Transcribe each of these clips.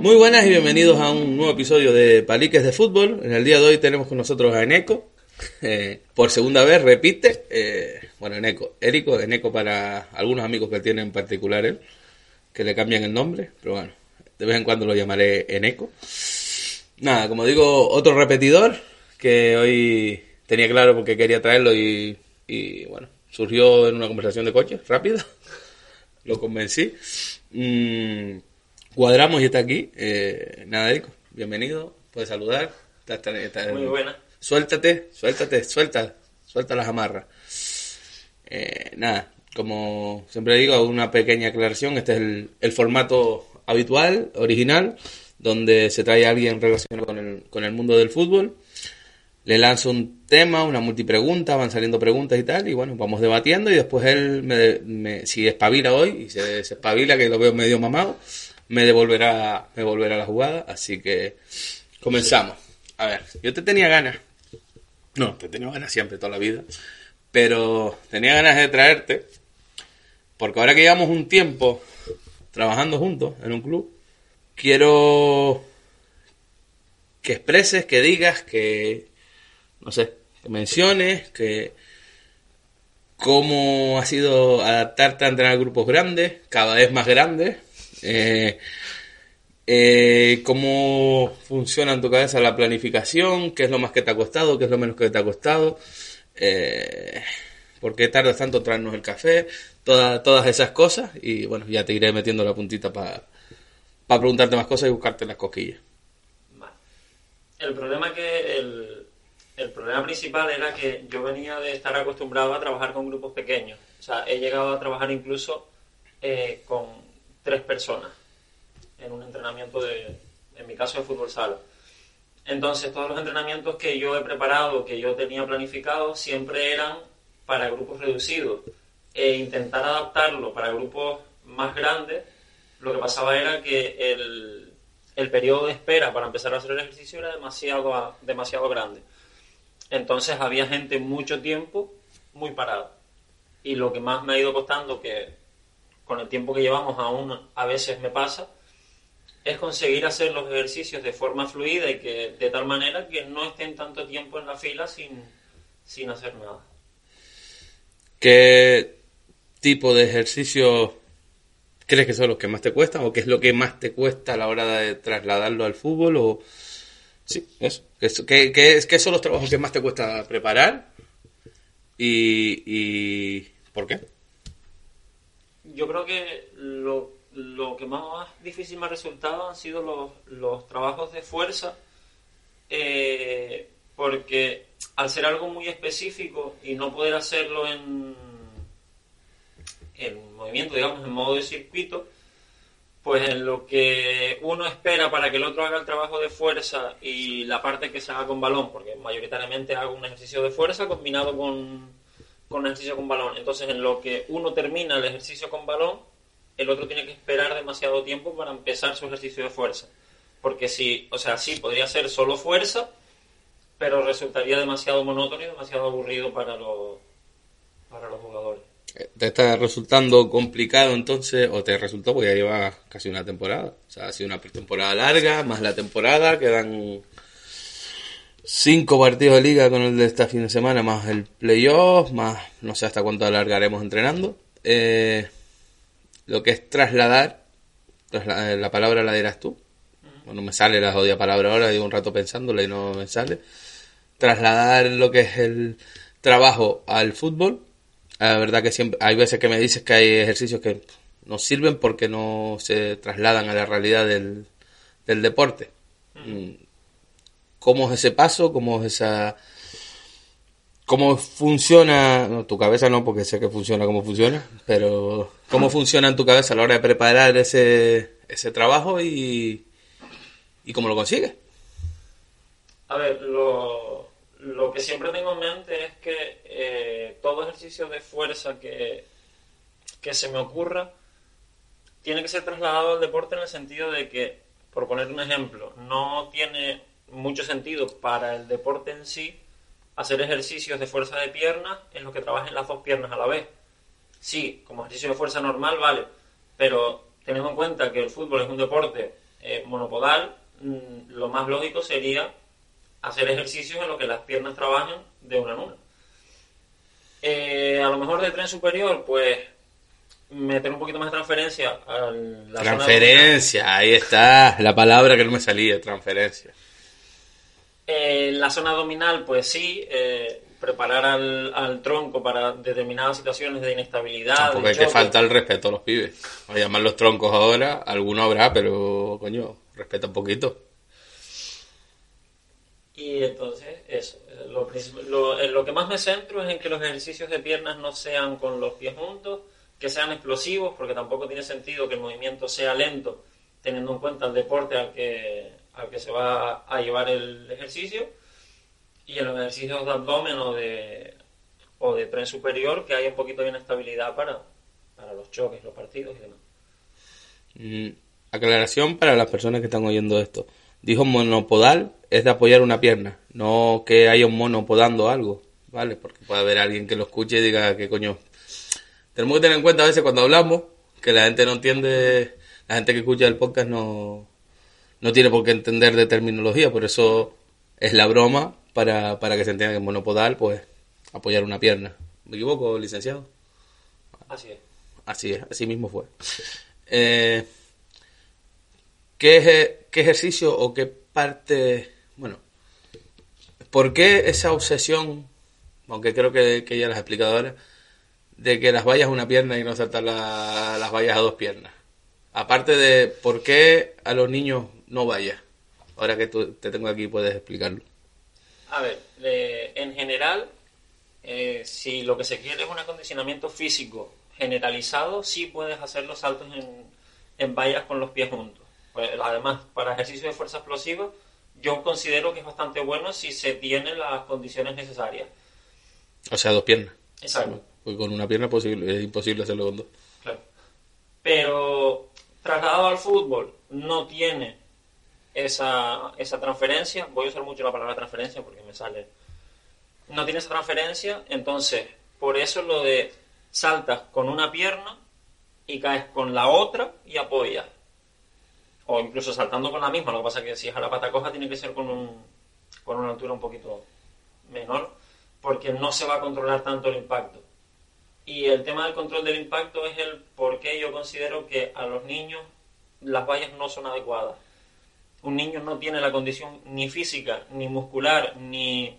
Muy buenas y bienvenidos a un nuevo episodio de Paliques de Fútbol. En el día de hoy tenemos con nosotros a Eneco. Eh, por segunda vez repite. eh, bueno, Eneco. Érico, Eneco para algunos amigos que tienen particulares que le cambian el nombre. Pero bueno, de vez en cuando lo llamaré Eneco. Nada, como digo, otro repetidor que hoy tenía claro porque quería traerlo y, bueno, surgió en una conversación de coche rápida. Lo convencí. Mm, cuadramos y está aquí. Eh, nada, Erico, bienvenido. Puedes saludar. Está- está- está- Muy buena. Suéltate, suéltate, suelta, suelta las amarras. Eh, nada, como siempre digo, una pequeña aclaración. Este es el, el formato habitual, original, donde se trae a alguien relacionado con el, con el mundo del fútbol. Le lanzo un tema, una multipregunta, van saliendo preguntas y tal, y bueno, vamos debatiendo y después él, me, me- si espabila hoy, y se, se espabila, que lo veo medio mamado, me devolverá, me devolverá la jugada, así que comenzamos. A ver, yo te tenía ganas, no, te tenía ganas siempre, toda la vida, pero tenía ganas de traerte, porque ahora que llevamos un tiempo trabajando juntos en un club, quiero que expreses, que digas, que, no sé, que menciones, que cómo ha sido adaptarte a entrenar grupos grandes, cada vez más grandes, eh, eh, cómo funciona en tu cabeza la planificación, qué es lo más que te ha costado, qué es lo menos que te ha costado, eh, por qué tardas tanto en traernos el café, toda- todas esas cosas, y bueno, ya te iré metiendo la puntita para preguntarte más cosas y buscarte las cosquillas. El problema que el, el problema principal era que yo venía de estar acostumbrado a trabajar con grupos pequeños. O sea, he llegado a trabajar incluso eh, con tres personas en un entrenamiento de, en mi caso, de fútbol sala. Entonces, todos los entrenamientos que yo he preparado, que yo tenía planificado, siempre eran para grupos reducidos. E intentar adaptarlo para grupos más grandes, lo que pasaba era que el, el periodo de espera para empezar a hacer el ejercicio era demasiado, demasiado grande. Entonces había gente mucho tiempo muy parada. Y lo que más me ha ido costando, que con el tiempo que llevamos aún a veces me pasa, es conseguir hacer los ejercicios de forma fluida y que de tal manera que no estén tanto tiempo en la fila sin, sin hacer nada. ¿Qué tipo de ejercicios crees que son los que más te cuestan o qué es lo que más te cuesta a la hora de trasladarlo al fútbol? O... Sí, eso. ¿Qué, qué- qué son los trabajos que más te cuesta preparar? ¿Y, y por qué? Yo creo que lo, lo que más difícil me ha resultado han sido los, los trabajos de fuerza, eh, porque al ser algo muy específico y no poder hacerlo en, en movimiento, digamos, en modo de circuito, pues en lo que uno espera para que el otro haga el trabajo de fuerza y la parte que se haga con balón, porque mayoritariamente hago un ejercicio de fuerza combinado con, con ejercicio con balón. Entonces, en lo que uno termina el ejercicio con balón, el otro tiene que esperar demasiado tiempo para empezar su ejercicio de fuerza. Porque si, o sea, sí, podría ser solo fuerza, pero resultaría demasiado monótono y demasiado aburrido para los, para los jugadores. ¿Te está resultando complicado entonces o te resultó porque ya lleva casi una temporada? O sea, ha sido una pretemporada larga, más la temporada, quedan cinco partidos de liga con el de este fin de semana, más el playoff, más no sé hasta cuánto alargaremos entrenando. Eh, lo que es trasladar, trasla- eh, la palabra la dirás tú. Bueno, me sale la jodida palabra ahora, llevo un rato pensándola y no me sale. Trasladar lo que es el trabajo al fútbol. La verdad que siempre hay veces que me dices que hay ejercicios que no sirven porque no se trasladan a la realidad del, del deporte. Mm. ¿Cómo es ese paso? ¿Cómo es esa ¿Cómo funciona? No, tu cabeza no, porque sé que funciona como funciona, pero ¿cómo funciona en tu cabeza a la hora de preparar ese, ese trabajo y, y cómo lo consigues? A ver, lo, lo que siempre tengo en mente es que eh, todo ejercicio de fuerza que, que se me ocurra tiene que ser trasladado al deporte en el sentido de que, por poner un ejemplo, no tiene mucho sentido para el deporte en sí hacer ejercicios de fuerza de piernas en los que trabajen las dos piernas a la vez. Sí, como ejercicio de fuerza normal, vale, pero teniendo en cuenta que el fútbol es un deporte eh, monopodal, mm, lo más lógico sería hacer ejercicios en los que las piernas trabajen de una en una. Eh, a lo mejor de tren superior, pues meter un poquito más de transferencia a la Transferencia, ahí está, la palabra que no me salía, transferencia. Eh, la zona abdominal, pues sí, eh, preparar al, tronco para determinadas situaciones de inestabilidad. Porque hay que faltar el respeto a los pibes. Voy a llamar los troncos ahora, alguno habrá, pero coño, respeta un poquito. Y entonces, eso. Lo, lo, lo, que más me centro es en que los ejercicios de piernas no sean con los pies juntos, que sean explosivos, porque tampoco tiene sentido que el movimiento sea lento, teniendo en cuenta el deporte al que, al que se va a llevar el ejercicio, y en los ejercicios de abdomen o de, o de tren superior que haya un poquito de inestabilidad para, para los choques, los partidos y demás. Mm, aclaración para las personas que están oyendo esto. Dijo monopodal es de apoyar una pierna, no que haya un mono podando algo, ¿vale? Porque puede haber alguien que lo escuche y diga que coño. Tenemos que tener en cuenta a veces cuando hablamos que la gente no entiende, la gente que escucha el podcast no, no tiene por qué entender de terminología, por eso es la broma para, para que se entienda que monopodal, pues apoyar una pierna. ¿Me equivoco, licenciado? Así es. Así es, así mismo fue. Eh, ¿qué, ¿Qué ejercicio o qué parte, bueno, por qué esa obsesión, aunque creo que, que ya las has explicado ahora, de que las vallas a una pierna y no saltar las vallas a dos piernas? Aparte de por qué a los niños no vaya. Ahora que tú, te tengo aquí puedes explicarlo. A ver, en general, eh, si lo que se quiere es un acondicionamiento físico generalizado, sí puedes hacer los saltos en, en vallas con los pies juntos. Pues, además, para ejercicio de fuerza explosiva, yo considero que es bastante bueno si se tienen las condiciones necesarias. O sea, dos piernas. Exacto. Porque con una pierna posible, es imposible hacerlo con dos. Claro. Pero trasladado al fútbol, no tiene esa, esa transferencia. Voy a usar mucho la palabra transferencia porque me sale. No tiene esa transferencia, entonces, por eso lo de saltas con una pierna y caes con la otra y apoyas o incluso saltando con la misma, lo que pasa es que si es a la pata coja tiene que ser con, un, con una altura un poquito menor, porque no se va a controlar tanto el impacto. Y el tema del control del impacto es el por qué yo considero que a los niños las vallas no son adecuadas. Un niño no tiene la condición ni física, ni muscular, ni,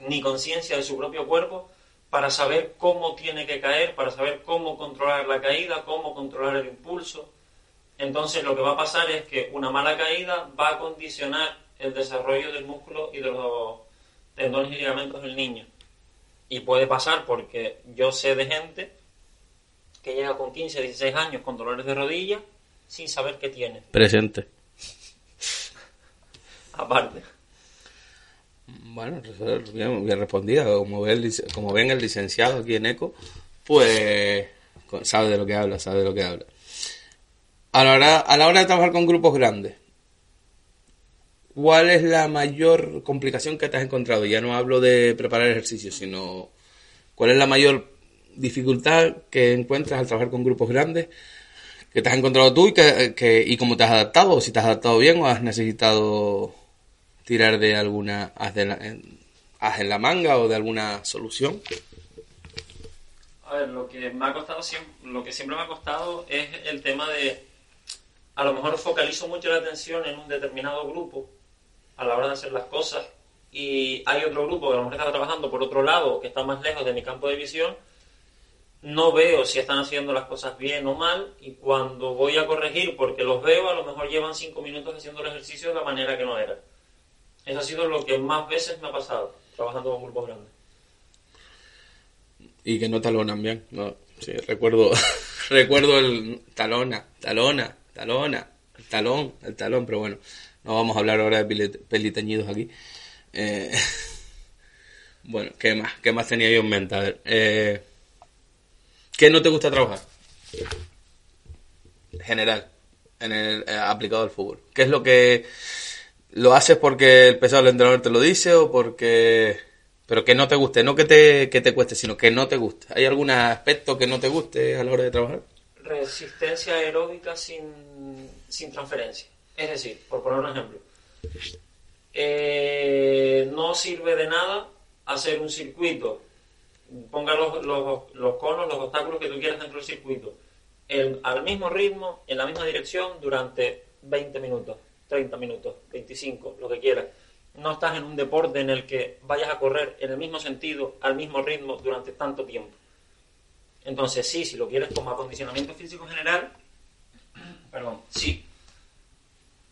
ni conciencia de su propio cuerpo para saber cómo tiene que caer, para saber cómo controlar la caída, cómo controlar el impulso entonces lo que va a pasar es que una mala caída va a condicionar el desarrollo del músculo y de los tendones y ligamentos del niño. Y puede pasar porque yo sé de gente que llega con 15, 16 años con dolores de rodilla sin saber qué tiene. Presente. Aparte. Bueno, bien, bien respondida. Como ven, como ven el licenciado aquí en ECO, pues sabe de lo que habla, sabe de lo que habla. A la, hora, a la hora de trabajar con grupos grandes, ¿cuál es la mayor complicación que te has encontrado? Ya no hablo de preparar ejercicios, sino cuál es la mayor dificultad que encuentras al trabajar con grupos grandes que te has encontrado tú y, que, y cómo te has adaptado, si te has adaptado bien o has necesitado tirar de alguna haz, de en, en la manga o de alguna solución. A ver, lo que me ha costado lo que siempre me ha costado es el tema de a lo mejor focalizo mucho la atención en un determinado grupo a la hora de hacer las cosas y hay otro grupo que a lo mejor está trabajando por otro lado, que está más lejos de mi campo de visión, no veo si están haciendo las cosas bien o mal y cuando voy a corregir porque los veo, a lo mejor llevan cinco minutos haciendo el ejercicio de la manera que no era. Eso ha sido lo que más veces me ha pasado trabajando con grupos grandes. Y que no talonan bien. No, sí, recuerdo, recuerdo el talona, talona, talona, el talón, el talón, pero bueno, no vamos a hablar ahora de peli- peliteñidos aquí. Eh, bueno, ¿qué más? ¿Qué más tenía yo en mente? A ver, eh, ¿qué no te gusta trabajar? General, en el, eh, aplicado al fútbol. ¿Qué es lo que lo haces porque el pesado del entrenador te lo dice o porque... Pero que no te guste, no que te, que te cueste, sino que no te guste. ¿Hay algún aspecto que no te guste a la hora de trabajar? Resistencia aeróbica sin, sin transferencia. Es decir, por poner un ejemplo, eh, no sirve de nada hacer un circuito, ponga los, los, los conos, los obstáculos que tú quieras dentro del circuito, al mismo ritmo, en la misma dirección, durante 20 minutos, 30 minutos, 25, lo que quieras. No estás en un deporte en el que vayas a correr en el mismo sentido, al mismo ritmo, durante tanto tiempo. Entonces, sí, si lo quieres como acondicionamiento físico general, perdón, sí.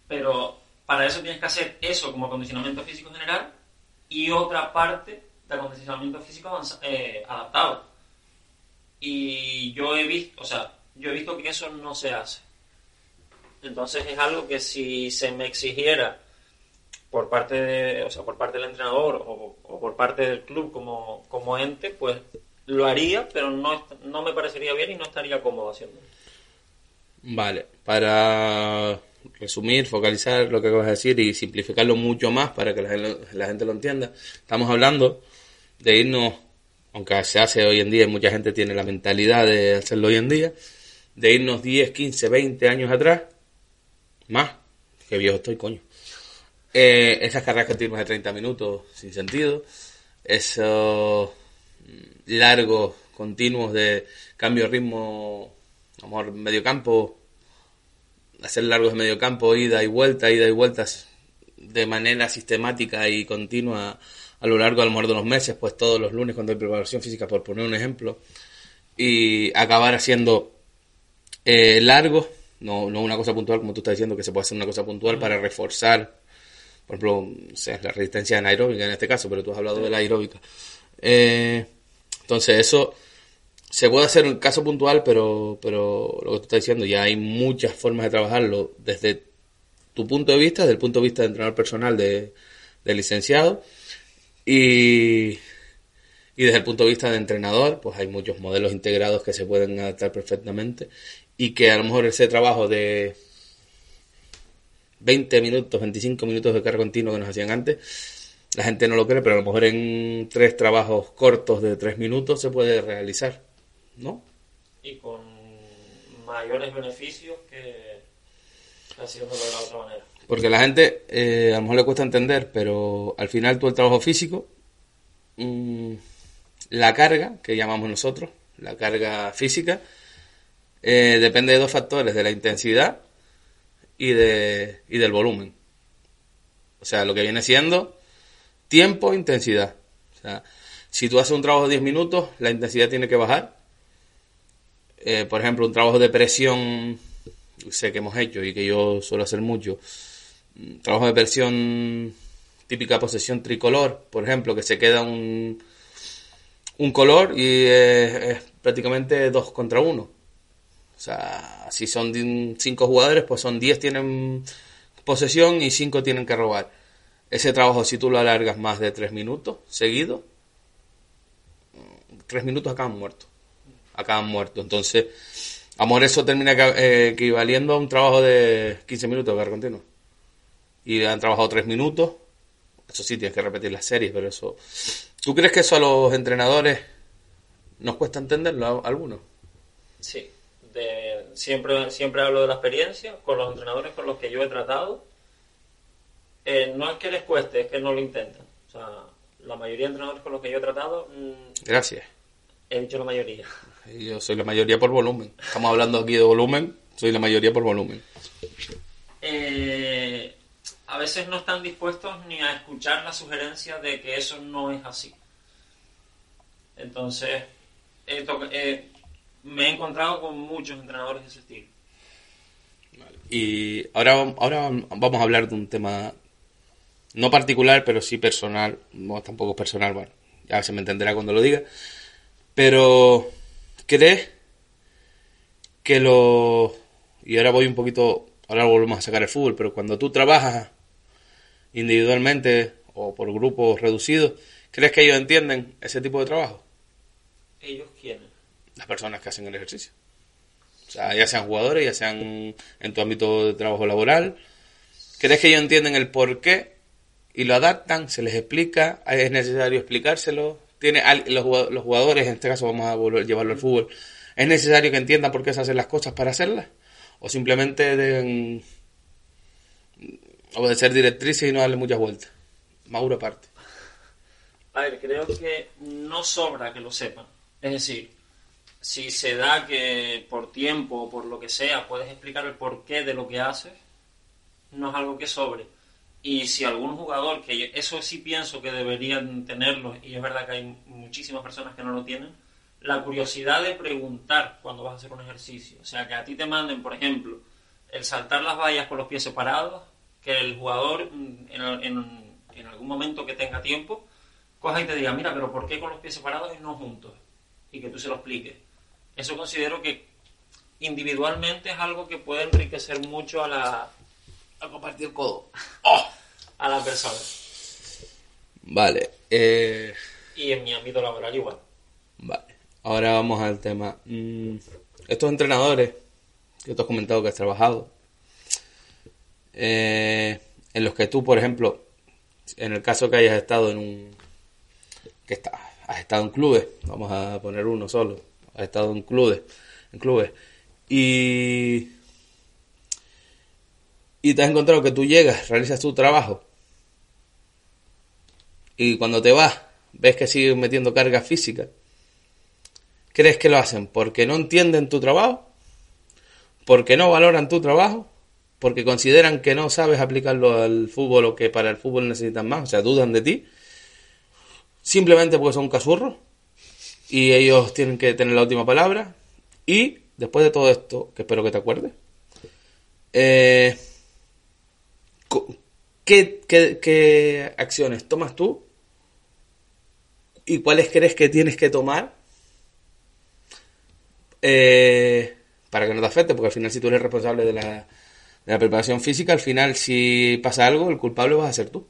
Pero para eso tienes que hacer eso como acondicionamiento físico general y otra parte de acondicionamiento físico eh, adaptado. Y yo he visto, o sea, yo he visto que eso no se hace. Entonces es algo que si se me exigiera por parte de, o sea, por parte del entrenador o, por parte del club como, como ente, pues lo haría, pero no, no me parecería bien y no estaría cómodo haciéndolo. Vale, para resumir, focalizar lo que acabas de decir y simplificarlo mucho más para que la, la gente lo entienda, estamos hablando de irnos, aunque se hace hoy en día y mucha gente tiene la mentalidad de hacerlo hoy en día, de irnos 10, 15, 20 años atrás, más, que viejo estoy, coño. Eh, esas carreras continuas de 30 minutos sin sentido, esos largos, continuos de cambio de ritmo, a lo mejor medio campo, hacer largos de medio campo, ida y vuelta, ida y vueltas de manera sistemática y continua a lo largo de los meses, pues todos los lunes cuando hay preparación física, por poner un ejemplo, y acabar haciendo eh, largos, no, no una cosa puntual como tú estás diciendo, que se puede hacer una cosa puntual para reforzar, por ejemplo, no sé, la resistencia anaeróbica en este caso, pero tú has hablado de la aeróbica. Eh, entonces eso se puede hacer en caso puntual, pero, pero lo que tú estás diciendo, ya hay muchas formas de trabajarlo desde tu punto de vista, desde el punto de vista de entrenador personal de, de licenciado, y, y desde el punto de vista de entrenador, pues hay muchos modelos integrados que se pueden adaptar perfectamente y que a lo mejor ese trabajo de 20 minutos, 25 minutos de carga continua que nos hacían antes, la gente no lo cree, pero a lo mejor en tres trabajos cortos de tres minutos se puede realizar, ¿no? Y con mayores beneficios que haciéndolo de la otra manera. Porque la gente eh, a lo mejor le cuesta entender, pero al final todo el trabajo físico, mm, la carga, que llamamos nosotros, la carga física, eh, depende de dos factores, de la intensidad y, de, y del volumen. O sea, lo que viene siendo tiempo e intensidad. O sea, si tú haces un trabajo de 10 minutos, la intensidad tiene que bajar. Eh, por ejemplo, un trabajo de presión, sé que hemos hecho y que yo suelo hacer mucho, trabajo de presión típica posesión tricolor, por ejemplo, que se queda un, un color y es prácticamente dos contra uno. O sea, si son cinco jugadores, pues son 10 tienen posesión y 5 tienen que robar. Ese trabajo, si tú lo alargas más de 3 minutos seguidos, 3 minutos acaban muertos. Acaban muertos. Entonces, amor, eso termina eh, equivaliendo a un trabajo de 15 minutos de carga continua. Y han trabajado 3 minutos. Eso sí, tienes que repetir las series, pero eso. ¿Tú crees que eso a los entrenadores nos cuesta entenderlo a algunos? Sí, siempre, siempre hablo de la experiencia con los entrenadores con los que yo he tratado. Eh, no es que les cueste, es que no lo intentan. O sea, la mayoría de entrenadores con los que yo he tratado, mm, Gracias. he dicho la mayoría. Yo soy la mayoría por volumen. Estamos hablando aquí de volumen, soy la mayoría por volumen. Eh, a veces no están dispuestos ni a escuchar la sugerencia de que eso no es así. Entonces, he to- eh, me he encontrado con muchos entrenadores de ese estilo. Y ahora, ahora vamos a hablar de un tema no particular, pero sí personal. No, tampoco es personal, bueno, ya se me entenderá cuando lo diga. Pero, ¿crees que lo... Y ahora voy un poquito, ahora volvemos a sacar el fútbol, pero cuando tú trabajas individualmente o por grupos reducidos, ¿crees que ellos entienden ese tipo de trabajo? ¿Ellos quiénes? Las personas que hacen el ejercicio. O sea, ya sean jugadores, ya sean en tu ámbito de trabajo laboral. ¿Crees que ellos entienden el por qué y lo adaptan? ¿Se les explica? ¿Es necesario explicárselo? ¿Tiene los jugadores, en este caso vamos a volver, llevarlo al fútbol, ¿es necesario que entiendan por qué se hacen las cosas para hacerlas? ¿O simplemente deben obedecer directrices y no darle muchas vueltas? Mauro aparte. A ver, creo que no sobra que lo sepan. Es decir, si se da que por tiempo o por lo que sea puedes explicar el porqué de lo que haces, no es algo que sobre. Y si algún jugador, que eso sí pienso que deberían tenerlo, y es verdad que hay muchísimas personas que no lo tienen, la curiosidad de preguntar cuando vas a hacer un ejercicio. O sea, que a ti te manden, por ejemplo, el saltar las vallas con los pies separados, que el jugador mm, en algún momento que tenga tiempo, coja y te diga, mira, pero ¿por qué con los pies separados y no juntos? Y que tú se lo expliques. Eso considero que individualmente es algo que puede enriquecer mucho a la, A compartir el codo. a la persona. Vale. Eh, Y en mi ámbito laboral igual. Vale, ahora vamos al tema. Mm, estos entrenadores que tú has comentado que has trabajado, eh, en los que tú, por ejemplo, en el caso que hayas estado en un. que está, has estado en clubes, vamos a poner uno solo, has estado en clubes, en clubes, y. y te has encontrado que tú llegas, realizas tu trabajo, y cuando te vas, ves que siguen metiendo carga física, ¿crees que lo hacen porque no entienden tu trabajo? ¿Porque no valoran tu trabajo? ¿Porque consideran que no sabes aplicarlo al fútbol o que para el fútbol necesitan más? O sea, dudan de ti. Simplemente porque son cazurros y ellos tienen que tener la última palabra. Y después de todo esto, que espero que te acuerdes, eh, ¿qué, qué, qué acciones tomas tú y cuáles crees que tienes que tomar eh, para que no te afecte, porque al final si tú eres responsable de la, de la preparación física, al final si pasa algo, el culpable vas a ser tú.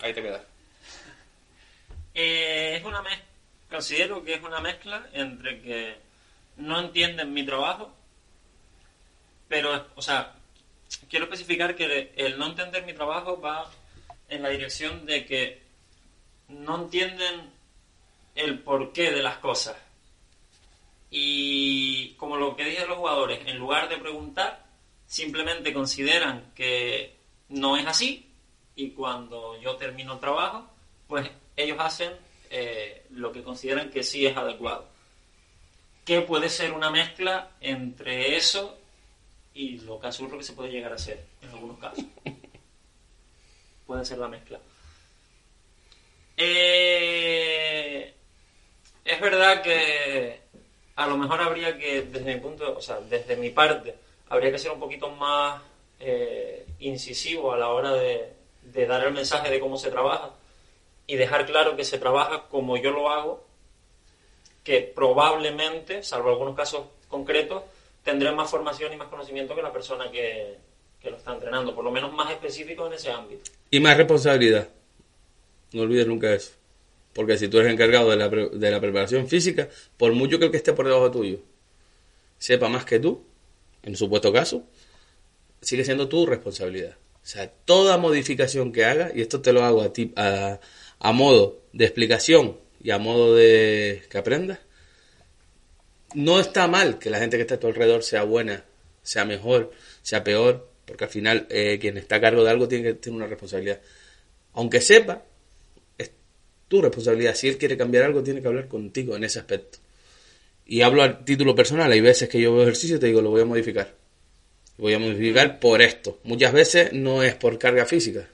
Ahí te quedas. Eh, es una mez- considero que es una mezcla entre que no entienden mi trabajo, pero, o sea, quiero especificar que el no entender mi trabajo va en la dirección de que no entienden el porqué de las cosas. Y como lo que dije los jugadores, en lugar de preguntar, simplemente consideran que no es así y cuando yo termino el trabajo, pues ellos hacen eh, lo que consideran que sí es adecuado. Que puede ser una mezcla entre eso y lo casurro que se puede llegar a ser en algunos casos. puede ser la mezcla. Eh, es verdad que a lo mejor habría que, desde mi punto, o sea, desde mi parte, habría que ser un poquito más eh, incisivo a la hora de, de dar el mensaje de cómo se trabaja y dejar claro que se trabaja como yo lo hago, que probablemente, salvo algunos casos concretos, tendré más formación y más conocimiento que la persona que, que lo está entrenando, por lo menos más específico en ese ámbito. Y más responsabilidad. No olvides nunca eso. Porque si tú eres encargado de la, pre- de la preparación física, por mucho que el que esté por debajo tuyo sepa más que tú, en supuesto caso, sigue siendo tu responsabilidad. O sea, toda modificación que haga, y esto te lo hago a ti a, a modo de explicación y a modo de que aprendas, no está mal que la gente que está a tu alrededor sea buena, sea mejor, sea peor, porque al final eh, quien está a cargo de algo tiene que tener una responsabilidad. Aunque sepa, es tu responsabilidad. Si él quiere cambiar algo, tiene que hablar contigo en ese aspecto. Y hablo a título personal. Hay veces que yo veo ejercicio y te digo, lo voy a modificar. Voy a modificar por esto. Muchas veces no es por carga física.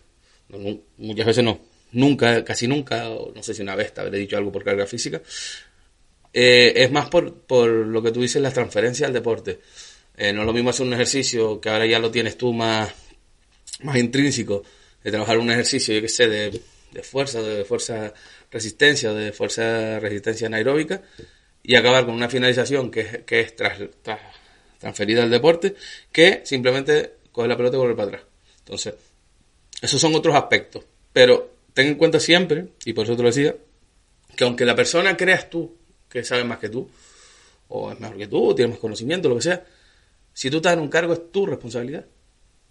No, muchas veces no. Nunca, casi nunca, o no sé si una vez te habré dicho algo por carga física. Eh, es más por, por lo que tú dices, las transferencias al deporte. Eh, no es lo mismo hacer un ejercicio que ahora ya lo tienes tú más, más intrínseco, de trabajar un ejercicio, yo qué sé, de de fuerza, de fuerza resistencia, de fuerza resistencia anaeróbica, y acabar con una finalización que, que es tras- transferida al deporte, que simplemente coger la pelota y volver para atrás. Entonces, esos son otros aspectos. Pero ten en cuenta siempre, y por eso te lo decía, que aunque la persona creas tú que sabe más que tú, o es mejor que tú, o tiene más conocimiento, lo que sea, si tú estás en un cargo es tu responsabilidad.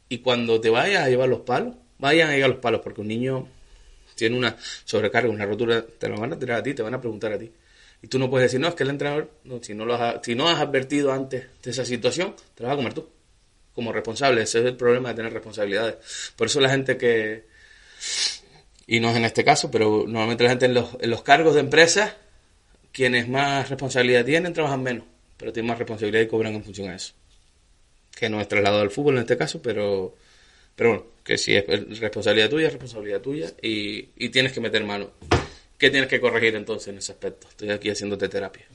Y cuando te vayas a llevar los palos, vayan a llevar los palos, porque un niño tiene una sobrecarga, una rotura, te lo van a tirar a ti, te van a preguntar a ti. Y tú no puedes decir, no, es que el entrenador, si, no lo has, si no has advertido antes de esa situación, te lo vas a comer tú, como responsable. Ese es el problema de tener responsabilidades. Por eso la gente que, y no es en este caso, pero normalmente la gente en los, en los cargos de empresas, quienes más responsabilidad tienen, trabajan menos, pero tienen más responsabilidad y cobran en función a eso. Que no es trasladado al fútbol en este caso, pero, pero bueno, que si es responsabilidad tuya, es responsabilidad tuya y, y tienes que meter mano. ¿Qué tienes que corregir entonces en ese aspecto? Estoy aquí haciéndote terapia.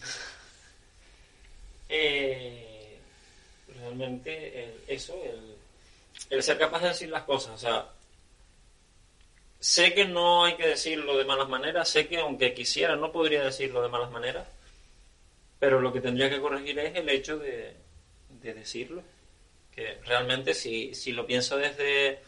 Eh, realmente el- eso, el, el ser capaz de decir las cosas. O sea, sé que no hay que decirlo de malas maneras, sé que aunque quisiera no podría decirlo de malas maneras, pero lo que tendría que corregir es el hecho de, de decirlo. Que realmente si, lo pienso desde,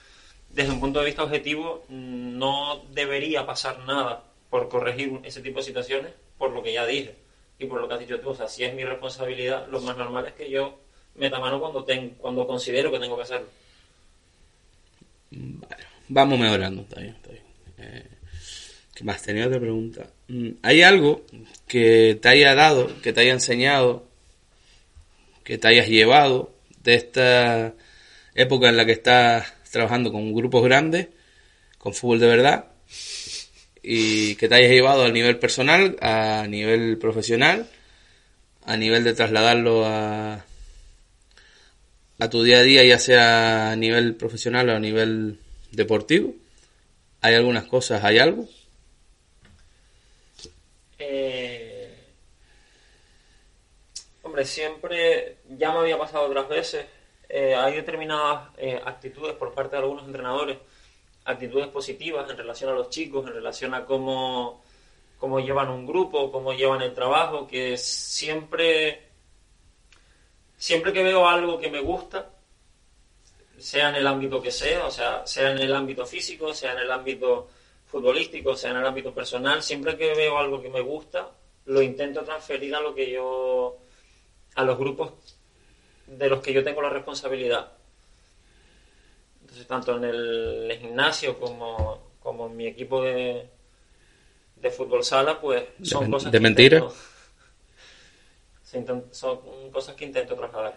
un punto de vista objetivo, no debería pasar nada por corregir ese tipo de situaciones, por lo que ya dije y por lo que has dicho tú. O sea, si es mi responsabilidad, lo más normal es que yo meta mano cuando, cuando considero que tengo que hacerlo. Vale, vamos mejorando, está está bien. ¿Qué más? Tenía otra pregunta. Mm, ¿Hay algo que te haya dado, que te haya enseñado, que te hayas llevado de esta época en la que estás trabajando con grupos grandes, con fútbol de verdad, y que te hayas llevado al nivel personal, a nivel profesional, a nivel de trasladarlo a, a tu día a día, ya sea a nivel profesional o a nivel deportivo? ¿Hay algunas cosas, hay algo? Eh, hombre, siempre, ya me había pasado otras veces, eh, hay determinadas eh, actitudes por parte de algunos entrenadores, actitudes positivas en relación a los chicos, en relación a cómo, cómo llevan un grupo, cómo llevan el trabajo, que siempre, siempre que veo algo que me gusta, sea en el ámbito que sea, o sea, sea en el ámbito físico, sea en el ámbito futbolístico, sea en el ámbito personal, siempre que veo algo que me gusta, lo intento transferir a lo que yo, a los grupos de los que yo tengo la responsabilidad. Entonces, tanto en el gimnasio como, como en mi equipo de, de fútbol sala, pues son cosas de que mentira? intento- son cosas que intento trasladar.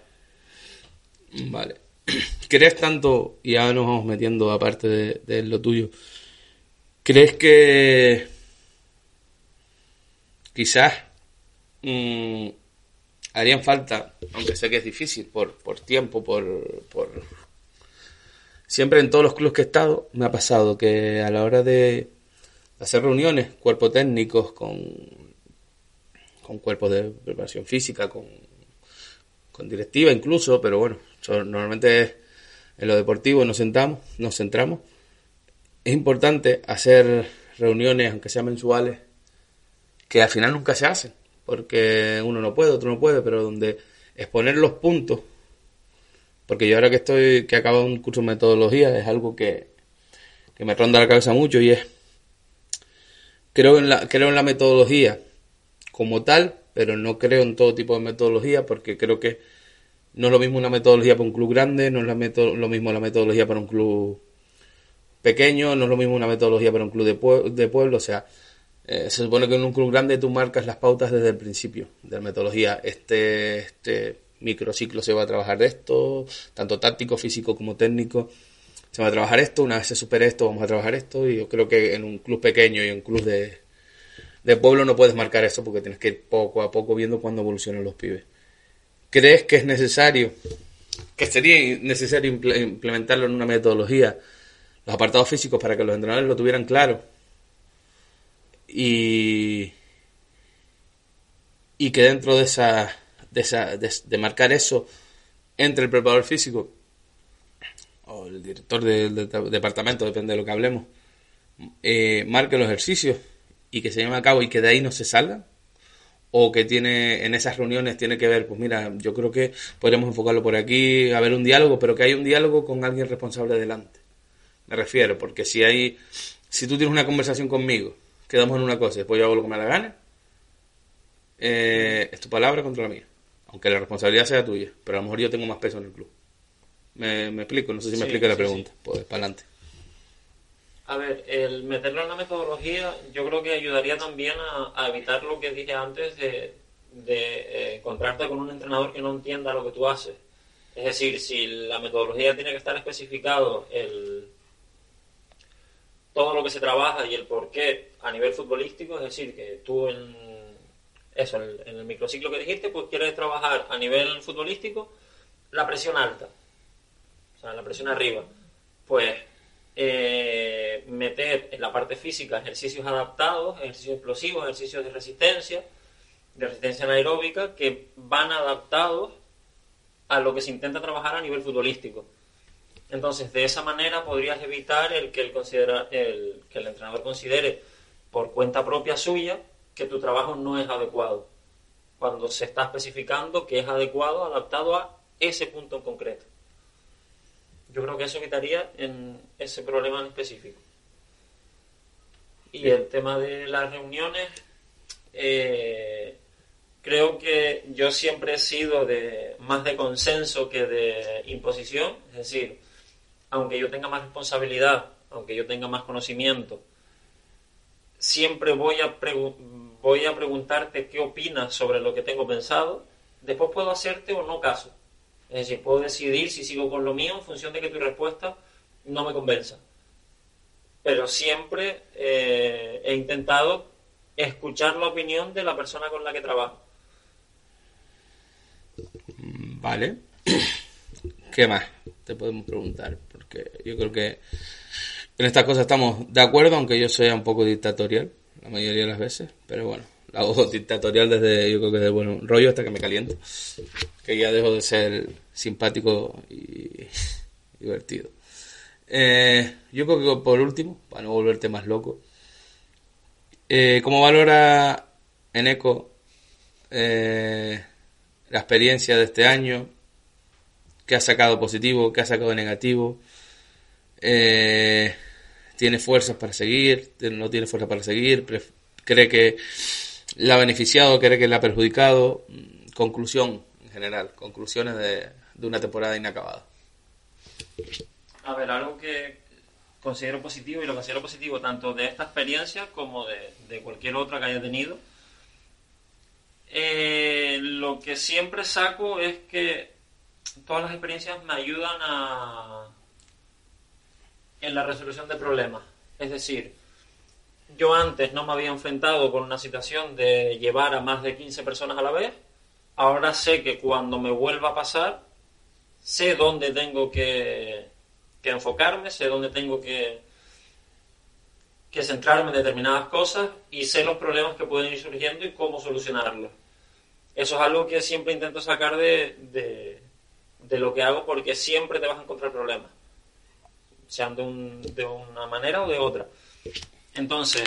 Vale. ¿Crees tanto, y ahora nos vamos metiendo aparte de, de lo tuyo, ¿crees que quizás mm, harían falta, aunque sé que es difícil por, por tiempo, por, por... Siempre en todos los clubes que he estado me ha pasado que a la hora de hacer reuniones, cuerpos técnicos con, con cuerpos de preparación física, con con directiva incluso, pero bueno, normalmente en lo deportivo nos sentamos, nos centramos. Es importante hacer reuniones, aunque sean mensuales, que al final nunca se hacen, porque uno no puede, otro no puede, pero donde exponer los puntos, porque yo ahora que estoy, que he acabado un curso de metodología, es algo que, que me ronda la cabeza mucho y es, creo en la, creo en la metodología como tal, pero no creo en todo tipo de metodología porque creo que no es lo mismo una metodología para un club grande, no es la lo mismo la metodología para un club pequeño, no es lo mismo una metodología para un club de, pue- de pueblo, o sea, eh, se supone que en un club grande tú marcas las pautas desde el principio de la metodología. Este, este microciclo se va a trabajar de esto, tanto táctico, físico como técnico. Se va a trabajar esto, una vez se supere esto, vamos a trabajar esto. Y yo creo que en un club pequeño y en un club de, de pueblo no puedes marcar eso porque tienes que ir poco a poco viendo cuándo evolucionan los pibes. ¿Crees que es necesario, que sería necesario imple- implementarlo en una metodología, los apartados físicos para que los entrenadores lo tuvieran claro? Y, y que dentro de esa, de esa, de, marcar eso entre el preparador físico o el director del, departamento, depende de lo que hablemos, eh, marque los ejercicios y que se lleven a cabo y que de ahí no se salga o que tiene en esas reuniones tiene que ver, pues mira, yo creo que podríamos enfocarlo por aquí, haber un diálogo, pero que hay un diálogo con alguien responsable delante. Me refiero, porque si hay, si tú tienes una conversación conmigo, quedamos en una cosa, después yo hago lo que me da la gana, eh, es tu palabra contra la mía, aunque la responsabilidad sea tuya, pero a lo mejor yo tengo más peso en el club. ¿Me, me explico? No sé si me Sí, explica la sí, pregunta. Pues para adelante. A ver, el meterlo en la metodología yo creo que ayudaría también a, a evitar lo que dije antes de, de eh, encontrarte con un entrenador que no entienda lo que tú haces. Es decir, si la metodología tiene que estar especificado el, todo lo que se trabaja y el por qué a nivel futbolístico, es decir, que tú en eso, en el microciclo que dijiste, pues quieres trabajar a nivel futbolístico la presión alta, o sea, la presión arriba. Pues eh, meter en la parte física ejercicios adaptados, ejercicios explosivos, ejercicios de resistencia, de resistencia anaeróbica, que van adaptados a lo que se intenta trabajar a nivel futbolístico. Entonces, de esa manera podrías evitar el que el, considera, el, que el entrenador considere por cuenta propia suya que tu trabajo no es adecuado, cuando se está especificando que es adecuado, adaptado a ese punto en concreto. Yo creo que eso evitaría en ese problema en específico. Y el tema de las reuniones, eh, creo que yo siempre he sido de más de consenso que de imposición, es decir, aunque yo tenga más responsabilidad, aunque yo tenga más conocimiento, siempre voy a, preguntarte qué opinas sobre lo que tengo pensado, después puedo hacerte o no caso. Es decir, puedo decidir si sigo con lo mío en función de que tu respuesta no me convenza. Pero siempre eh, he intentado escuchar la opinión de la persona con la que trabajo. Vale. ¿Qué más te podemos preguntar? Porque yo creo que en estas cosas estamos de acuerdo, aunque yo sea un poco dictatorial la mayoría de las veces. Pero bueno, la hago dictatorial desde, yo creo que desde buen rollo hasta que me caliento. Que ya dejo de ser simpático y divertido. Eh, yo creo que por último, para no volverte más loco, eh, ¿cómo valora Eneco eh, la experiencia de este año? ¿Qué ha sacado positivo? ¿Qué ha sacado negativo? Eh, ¿Tiene fuerzas para seguir? ¿No tiene fuerzas para seguir? ¿Cree que la ha beneficiado? ¿Cree que la ha perjudicado? Mm, Conclusión en general, conclusiones de, de una temporada inacabada. A ver, algo que considero positivo y lo considero positivo tanto de esta experiencia como de, de cualquier otra que haya tenido. Eh, lo que siempre saco es que todas las experiencias me ayudan a en la resolución de problemas. Es decir, yo antes no me había enfrentado con una situación de llevar a más de 15 personas a la vez. Ahora sé que cuando me vuelva a pasar, sé dónde tengo que, que enfocarme, sé dónde tengo que, que centrarme en determinadas cosas y sé los problemas que pueden ir surgiendo y cómo solucionarlos. Eso es algo que siempre intento sacar de, de, de lo que hago porque siempre te vas a encontrar problemas, sean de, un- de una manera o de otra. Entonces,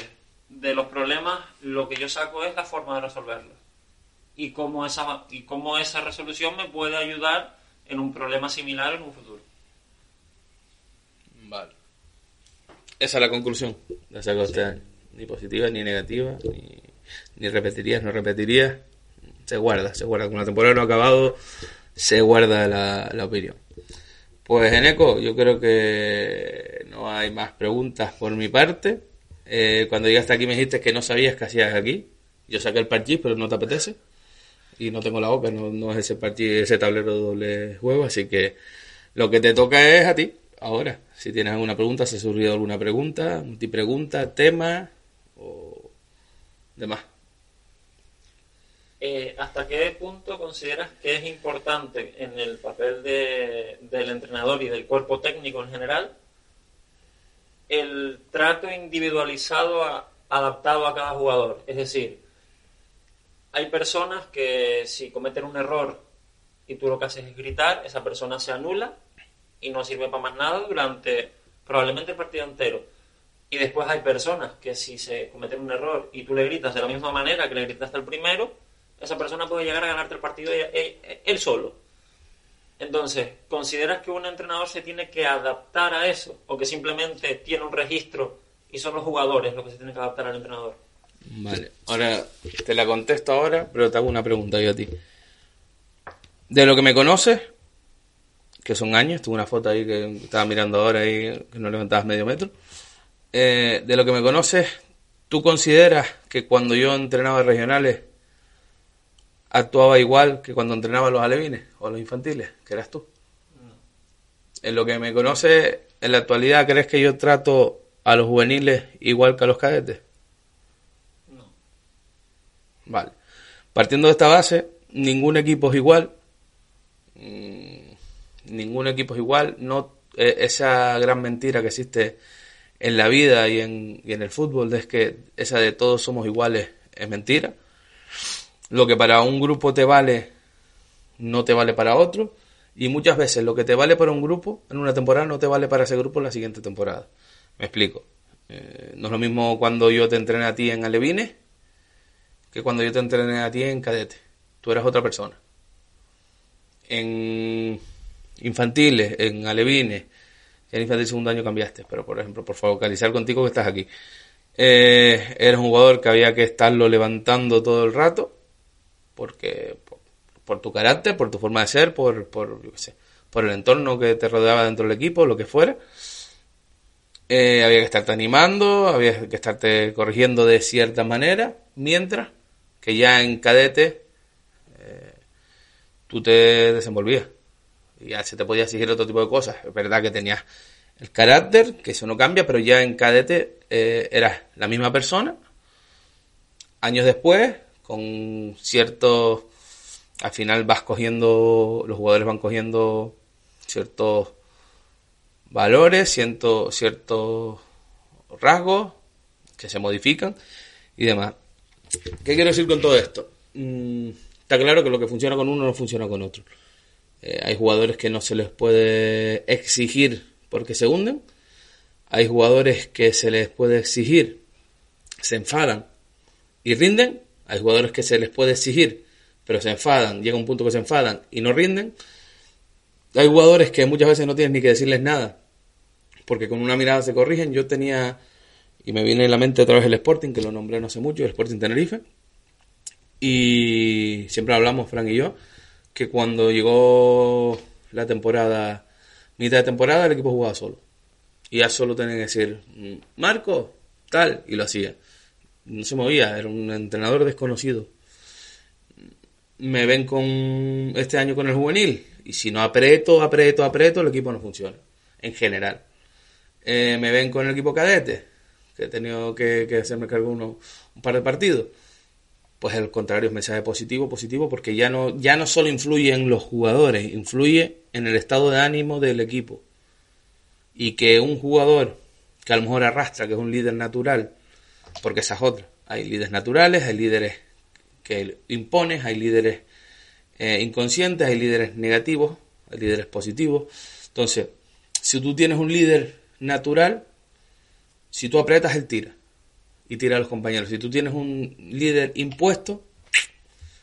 de los problemas, lo que yo saco es la forma de resolverlos y cómo esa, y cómo esa resolución me puede ayudar en un problema similar en un futuro. Vale. Esa es la conclusión de saco año. Ni positiva, ni negativa, ni, ni repetirías, no repetirías. Se guarda, se guarda. Con la temporada no ha acabado, se guarda la, la opinión. Pues en eco, yo creo que no hay más preguntas por mi parte. Eh, cuando llegaste aquí me dijiste que no sabías qué hacías aquí. Yo saqué el parchís, pero no te apetece. Y no tengo la boca, no, no es ese parchís, ese tablero de doble juego. Así que lo que te toca es a ti, ahora. Si tienes alguna pregunta, si ha surgido alguna pregunta, multipregunta, tema o demás. Eh, ¿Hasta qué punto consideras que es importante en el papel de- del entrenador y del cuerpo técnico en general el trato individualizado adaptado a cada jugador? Es decir, hay personas que si cometen un error y tú lo que haces es gritar, esa persona se anula y no sirve para más nada durante probablemente el partido entero. Y después hay personas que si se cometen un error y tú le gritas de la misma manera que le gritaste al primero, esa persona puede llegar a ganarte el partido él, él- él solo. Entonces, ¿consideras que un entrenador se tiene que adaptar a eso? ¿O que simplemente tiene un registro y son los jugadores los que se tienen que adaptar al entrenador? Vale, ahora te la contesto ahora, pero te hago una pregunta yo a ti. De lo que me conoces, que son años, tuve una foto ahí que estaba mirando ahora y que no levantabas medio metro. Eh, de lo que me conoces, ¿tú consideras que cuando yo entrenaba regionales actuaba igual que cuando entrenaba a los alevines o a los infantiles, que eras tú? En lo que me conoces, en la actualidad, ¿crees que yo trato a los juveniles igual que a los cadetes? No. Vale. Partiendo de esta base, ningún equipo es igual. Mm, ningún equipo es igual. No, eh, esa gran mentira que existe en la vida y en, y en el fútbol es que esa de todos somos iguales es mentira. Lo que para un grupo te vale, no te vale para otro. Y muchas veces lo que te vale para un grupo en una temporada no te vale para ese grupo en la siguiente temporada. Me explico. Eh, no es lo mismo cuando yo te entrené a ti en Alevines que cuando yo te entrené a ti en cadete. Tú eras otra persona. En infantiles, en alevines, en infantil segundo año cambiaste, pero por ejemplo, por focalizar contigo que estás aquí. Eh, eres un jugador que había que estarlo levantando todo el rato, porque por, por tu carácter, por tu forma de ser, por, por, yo sé, por el entorno que te rodeaba dentro del equipo, lo que fuera. Eh, había que estarte animando, había que estarte corrigiendo de cierta manera, mientras que ya en cadete eh, tú te desenvolvías. Y ya se te podía exigir otro tipo de cosas. Es verdad que tenías el carácter, que eso no cambia, pero ya en cadete eh, eras la misma persona. Años después, con ciertos... Al final vas cogiendo, los jugadores van cogiendo ciertos valores, cierto, ciertos rasgos que se modifican y demás. ¿Qué quiero decir con todo esto? Mm, está claro que lo que funciona con uno no funciona con otro. Eh, hay jugadores que no se les puede exigir porque se hunden. Hay jugadores que se les puede exigir, se enfadan y rinden. Hay jugadores que se les puede exigir, pero se enfadan, llega un punto que se enfadan y no rinden. Hay jugadores que muchas veces no tienes ni que decirles nada, porque con una mirada se corrigen. Yo tenía, y me viene en la mente otra vez el Sporting, que lo nombré no hace mucho, el Sporting Tenerife. Y siempre hablamos, Frank y yo, que cuando llegó la temporada, mitad de temporada, el equipo jugaba solo. Y ya solo tenía que decir, "Mm, Marco, tal, y lo hacía. No se movía, era un entrenador desconocido. Me ven con este año con el juvenil, y si no aprieto, aprieto, aprieto, el equipo no funciona, en general. Eh, me ven con el equipo cadete, que he tenido que, que hacerme cargo uno, un par de partidos. Pues al contrario, es mensaje positivo, positivo, porque ya no, ya no solo influye en los jugadores, influye en el estado de ánimo del equipo. Y que un jugador que a lo mejor arrastra, que es un líder natural, porque esa es otra. Hay líderes naturales, hay líderes que impones, hay líderes eh, inconscientes, hay líderes negativos, hay líderes positivos. Entonces, si tú tienes un líder natural, si tú aprietas, él tira. Y tira a los compañeros. Si tú tienes un líder impuesto,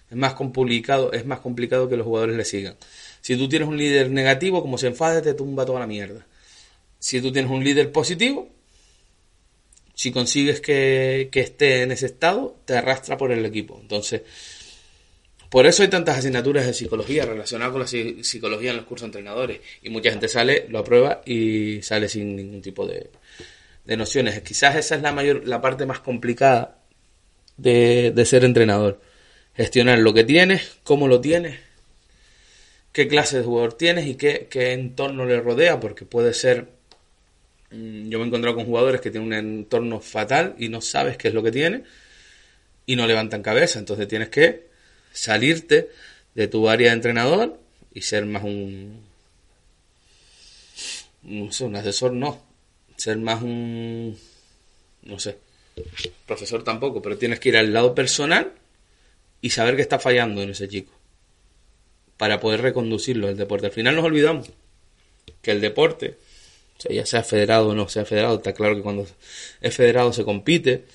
es más complicado, es más complicado que los jugadores le sigan. Si tú tienes un líder negativo, como se enfade, te tumba toda la mierda. Si tú tienes un líder positivo, si consigues que, que esté en ese estado, te arrastra por el equipo. Entonces, por eso hay tantas asignaturas de psicología relacionadas con la psi- psicología en los cursos de entrenadores. Y mucha gente sale, lo aprueba y sale sin ningún tipo de, de nociones. Quizás esa es la mayor, la parte más complicada de, de ser entrenador. Gestionar lo que tienes, cómo lo tienes, qué clase de jugador tienes y qué, qué entorno le rodea, porque puede ser Yo me he encontrado con jugadores que tienen un entorno fatal y no sabes qué es lo que tiene y no levantan cabeza. Entonces tienes que salirte de tu área de entrenador y ser más un. No sé, un asesor no. Ser más un. No sé. Profesor tampoco, pero tienes que ir al lado personal y saber qué está fallando en ese chico. Para poder reconducirlo al deporte. Al final nos olvidamos que el deporte sea, ya sea federado o no sea federado, está claro que cuando es federado se compite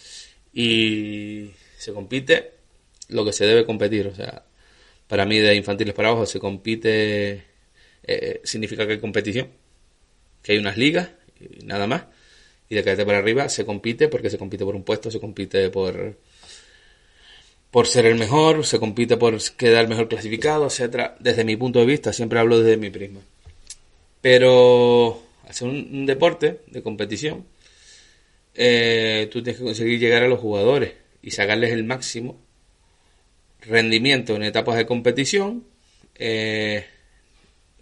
y se compite lo que se debe competir. O sea, para mí de infantiles para abajo se compite, eh, significa que hay competición, que hay unas ligas y nada más. Y de cadete para arriba se compite porque se compite por un puesto, se compite por por ser el mejor, se compite por quedar mejor clasificado, etcétera. Desde mi punto de vista, siempre hablo desde mi prisma. Pero hacer un, deporte de competición, eh, tú tienes que conseguir llegar a los jugadores y sacarles el máximo rendimiento en etapas de competición, eh,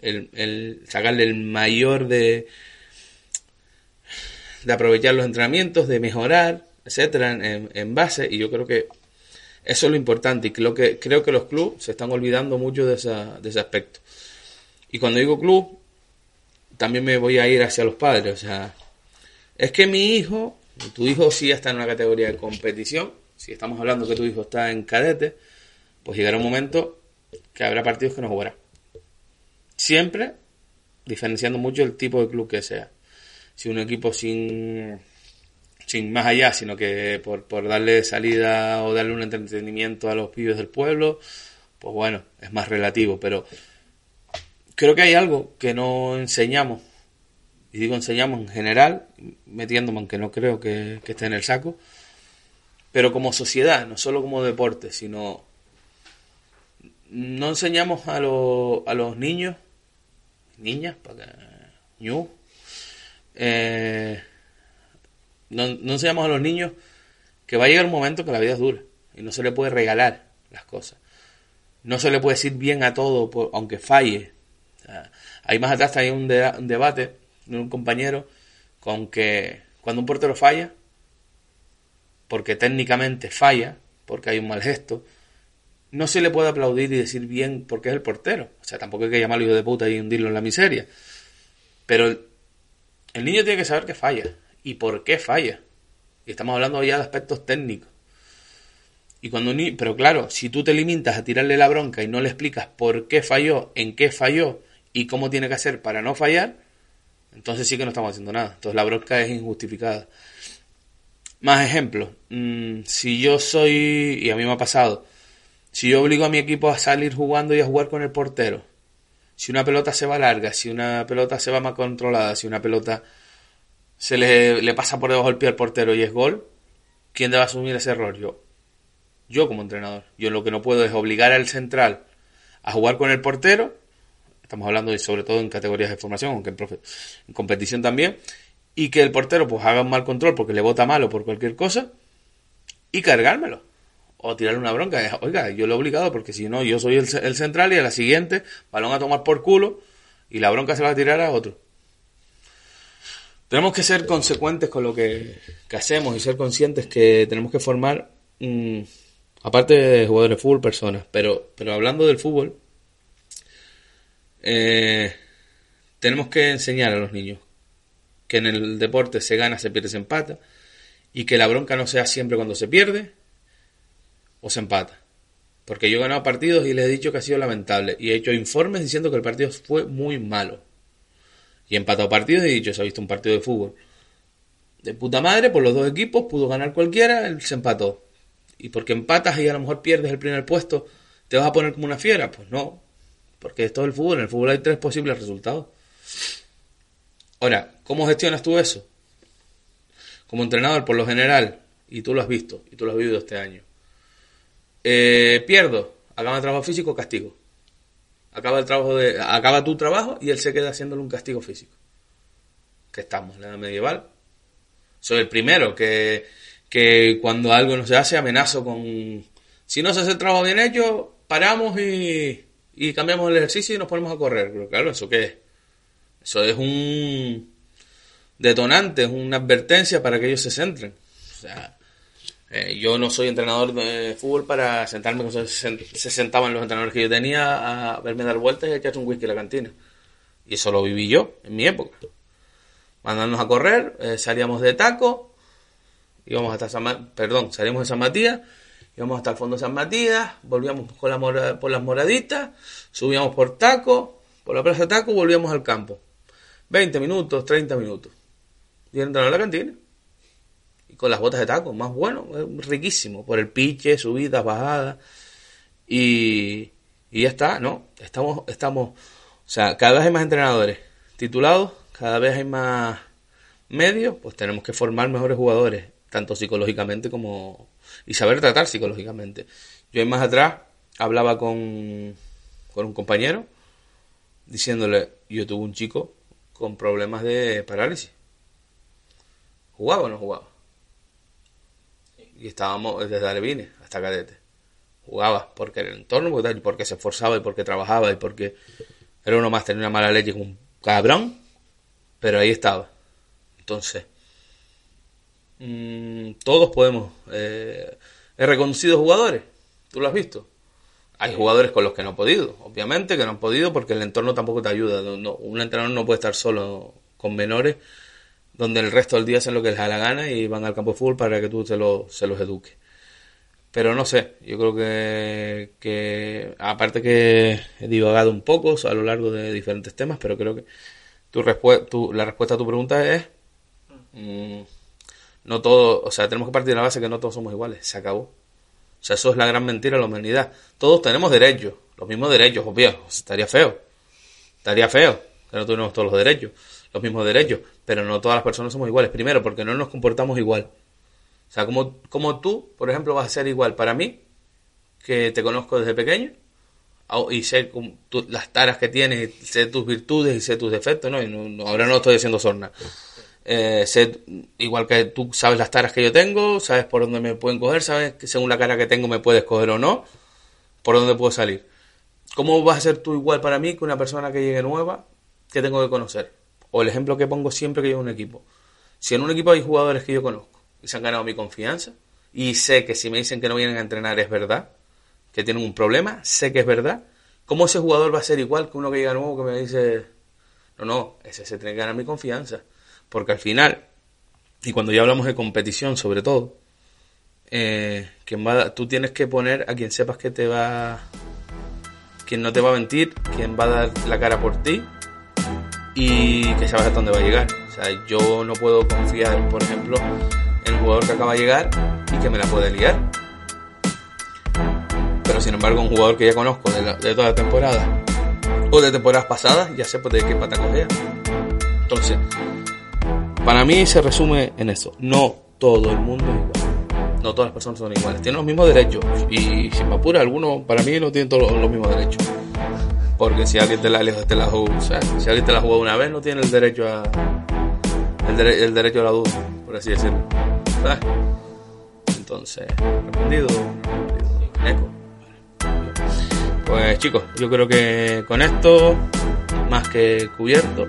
el, sacarle el mayor de, de aprovechar los entrenamientos, de mejorar, etcétera, en, en base, y yo creo que eso es lo importante y creo que, creo que los clubes se están olvidando mucho de, esa, de ese aspecto. Y cuando digo club, también me voy a ir hacia los padres. O sea, es que mi hijo, tu hijo sí está en una categoría de competición, si estamos hablando que tu hijo está en cadete, pues llegará un momento que habrá partidos que no jugará. Siempre diferenciando mucho el tipo de club que sea. Si un equipo sin sin más allá, sino que por, por darle salida o darle un entretenimiento a los pibes del pueblo, pues bueno, es más relativo, pero creo que hay algo que no enseñamos, y digo enseñamos en general, metiéndome aunque no creo que, esté en el saco, pero como sociedad, no solo como deporte, sino no enseñamos a, lo, a los niños, niñas, para que, eh, no, no enseñamos a los niños que va a llegar un momento que la vida es dura y no se le puede regalar las cosas. No se le puede decir bien a todo, aunque falle. Ahí más atrás hay un, de, un debate de un compañero con que cuando un portero falla, porque técnicamente falla, porque hay un mal gesto, no se le puede aplaudir y decir bien porque es el portero. O sea, tampoco hay que llamarlo hijo de puta y hundirlo en la miseria. Pero el, niño tiene que saber que falla y por qué falla. Y estamos hablando ya de aspectos técnicos. Y cuando ni, pero claro, si tú te limitas a tirarle la bronca y no le explicas por qué falló, en qué falló y cómo tiene que hacer para no fallar, entonces sí que no estamos haciendo nada. Entonces la bronca es injustificada. Más ejemplos. Mm, si yo soy, y a mí me ha pasado, si yo obligo a mi equipo a salir jugando y a jugar con el portero, si una pelota se va larga, si una pelota se va más controlada, si una pelota se le, le, pasa por debajo del pie al portero y es gol, ¿quién debe asumir ese error? Yo. Yo como entrenador. Yo lo que no puedo es obligar al central a jugar con el portero. Estamos hablando de, sobre todo en categorías de formación, aunque en, profe, en competición también. Y que el portero pues haga un mal control porque le bota malo por cualquier cosa. Y cargármelo. O tirarle una bronca. Oiga, yo lo he obligado porque si no, yo soy el, el central y a la siguiente, balón a tomar por culo. Y la bronca se va a tirar a otro. Tenemos que ser consecuentes con lo que, hacemos y ser conscientes que tenemos que formar, mmm, aparte de jugadores de fútbol, personas. Pero, pero hablando del fútbol, eh, tenemos que enseñar a los niños que en el deporte se gana, se pierde, se empata. Y que la bronca no sea siempre cuando se pierde o se empata. Porque yo he ganado partidos y les he dicho que ha sido lamentable. Y he hecho informes diciendo que el partido fue muy malo y he empatado partidos y he dicho, se ha visto un partido de fútbol. De puta madre, por los dos equipos, pudo ganar cualquiera, él se empató. Y porque empatas y a lo mejor pierdes el primer puesto, ¿te vas a poner como una fiera? Pues no, porque esto es el fútbol, en el fútbol hay tres posibles resultados. Ahora, ¿cómo gestionas tú eso? Como entrenador, por lo general, y tú lo has visto, y tú lo has vivido este año. Eh, pierdo, hagamos trabajo físico, castigo acaba el trabajo de, acaba tu trabajo y él se queda haciéndole un castigo físico. Que estamos en la edad medieval. Soy el primero que, que cuando algo no se hace amenazo con si no se hace el trabajo bien hecho, paramos y, y cambiamos el ejercicio y nos ponemos a correr. Pero claro, ¿eso qué es? Eso es un detonante, es una advertencia para que ellos se centren. O sea, eh, yo no soy entrenador de fútbol para sentarme como se, se, sentaban los entrenadores que yo tenía a verme dar vueltas y echarse un whisky en la cantina. Y eso lo viví yo en mi época. Mandándonos a correr, eh, salíamos de taco, íbamos hasta San perdón, salíamos de San Matías, íbamos hasta el fondo de San Matías, volvíamos con por las moraditas, subíamos por taco, por la plaza taco, volvíamos al campo. 20 minutos, 30 minutos. Y entran a la cantina. Y con las botas de taco, más bueno, riquísimo. Por el piche, subidas, bajadas. Y, y ya está, ¿no? Estamos, estamos, o sea, cada vez hay más entrenadores titulados, cada vez hay más medios, pues tenemos que formar mejores jugadores, tanto psicológicamente como... y saber tratar psicológicamente. Yo ahí más atrás hablaba con, con un compañero diciéndole, yo tuve un chico con problemas de parálisis. ¿Jugaba o no jugaba? Y estábamos desde Alevines hasta Cadete. Jugaba porque el entorno, porque, porque se esforzaba y porque trabajaba y porque era uno más, tenía una mala leche como un cabrón, pero ahí estaba. Entonces, mmm, todos podemos. Eh, he reconocido jugadores, tú lo has visto. Hay jugadores con los que no he podido, obviamente que no han podido porque el entorno tampoco te ayuda. No, un entrenador no puede estar solo con menores donde el resto del día hacen lo que les da la gana y van al campo de fútbol para que tú se, lo, se los eduques. Pero no sé, yo creo que, que, aparte que he divagado un poco a lo largo de diferentes temas, pero creo que tu, tu la respuesta a tu pregunta es, mmm, no todo, o sea, tenemos que partir de la base que no todos somos iguales, se acabó. O sea, eso es la gran mentira de la humanidad. Todos tenemos derechos, los mismos derechos, obvio, estaría feo, estaría feo que no tuviéramos todos los derechos, los mismos derechos, pero no todas las personas somos iguales. Primero, porque no nos comportamos igual. O sea, como, como tú, por ejemplo, vas a ser igual para mí, que te conozco desde pequeño, y sé las taras que tienes, sé tus virtudes y sé tus defectos, ¿no? Y no, ahora no estoy diciendo sorna. Eh, sé, igual que tú sabes las taras que yo tengo, sabes por dónde me pueden coger, sabes que según la cara que tengo me puedes coger o no, por dónde puedo salir. ¿Cómo vas a ser tú igual para mí que una persona que llegue nueva que tengo que conocer? O el ejemplo que pongo siempre que llego a un equipo. Si en un equipo hay jugadores que yo conozco, y se han ganado mi confianza. Y sé que si me dicen que no vienen a entrenar es verdad, que tienen un problema, sé que es verdad. ¿Cómo ese jugador va a ser igual que uno que llega nuevo que me dice, no, no, ese se tiene que ganar mi confianza? Porque al final, y cuando ya hablamos de competición sobre todo, eh, quien va tú tienes que poner a quien sepas que te va, quien no te va a mentir, quien va a dar la cara por ti y que sabes hasta dónde va a llegar. O sea, yo no puedo confiar, por ejemplo, el jugador que acaba de llegar y que me la puede liar. Pero sin embargo, un jugador que ya conozco de, toda la temporada o de temporadas pasadas, ya sé pues, de qué pata cogea. Entonces, para mí se resume en eso. No todo el mundo es igual. No todas las personas son iguales. Tienen los mismos derechos. Y si me apura, algunos para mí no tienen todos los, mismos derechos. Porque si alguien te la, te la jugó, si alguien te la jugó una vez, no tiene el derecho a. El, derecho a la duda, por así decirlo. Entonces, respondido, eco. Pues chicos, yo creo que con esto, más que cubierto,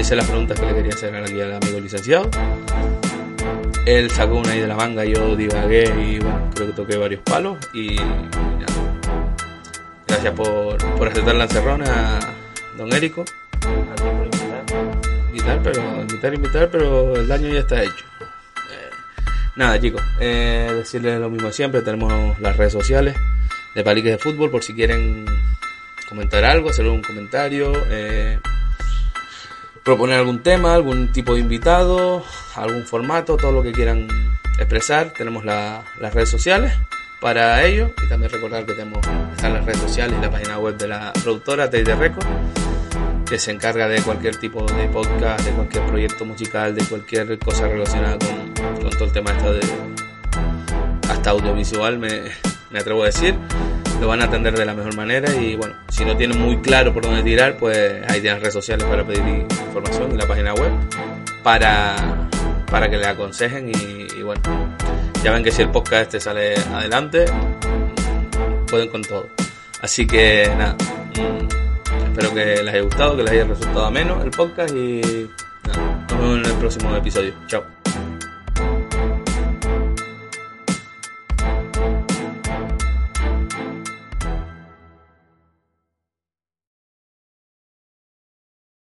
hice las preguntas que le quería hacer al amigo licenciado. Él sacó una ahí de la manga, yo divagué y bueno, creo que toqué varios palos y, Gracias por, aceptar la encerrona, don Érico. Invitar, pero invitar, invitar, pero el daño ya está hecho. Nada, chicos, eh, decirles lo mismo siempre. Tenemos las redes sociales de Paliques de Fútbol por si quieren comentar algo, hacer un comentario, eh, proponer algún tema, algún tipo de invitado, algún formato, todo lo que quieran expresar. Tenemos las redes sociales para ello y también recordar que tenemos están las redes sociales y la página web de la productora Teide Record que se encarga de cualquier tipo de podcast, de cualquier proyecto musical, de cualquier cosa relacionada con, con todo el tema de hasta audiovisual, me, me, atrevo a decir. Lo van a atender de la mejor manera y bueno, si no tienen muy claro por dónde tirar, pues ahí tienen redes sociales para pedir información y la página web para, para que le aconsejen y, bueno, ya ven que si el podcast este sale adelante, pueden con todo. Así que nada. Mm, Espero que les haya gustado, que les haya resultado menos el podcast y nada, nos vemos en el próximo episodio. Chao.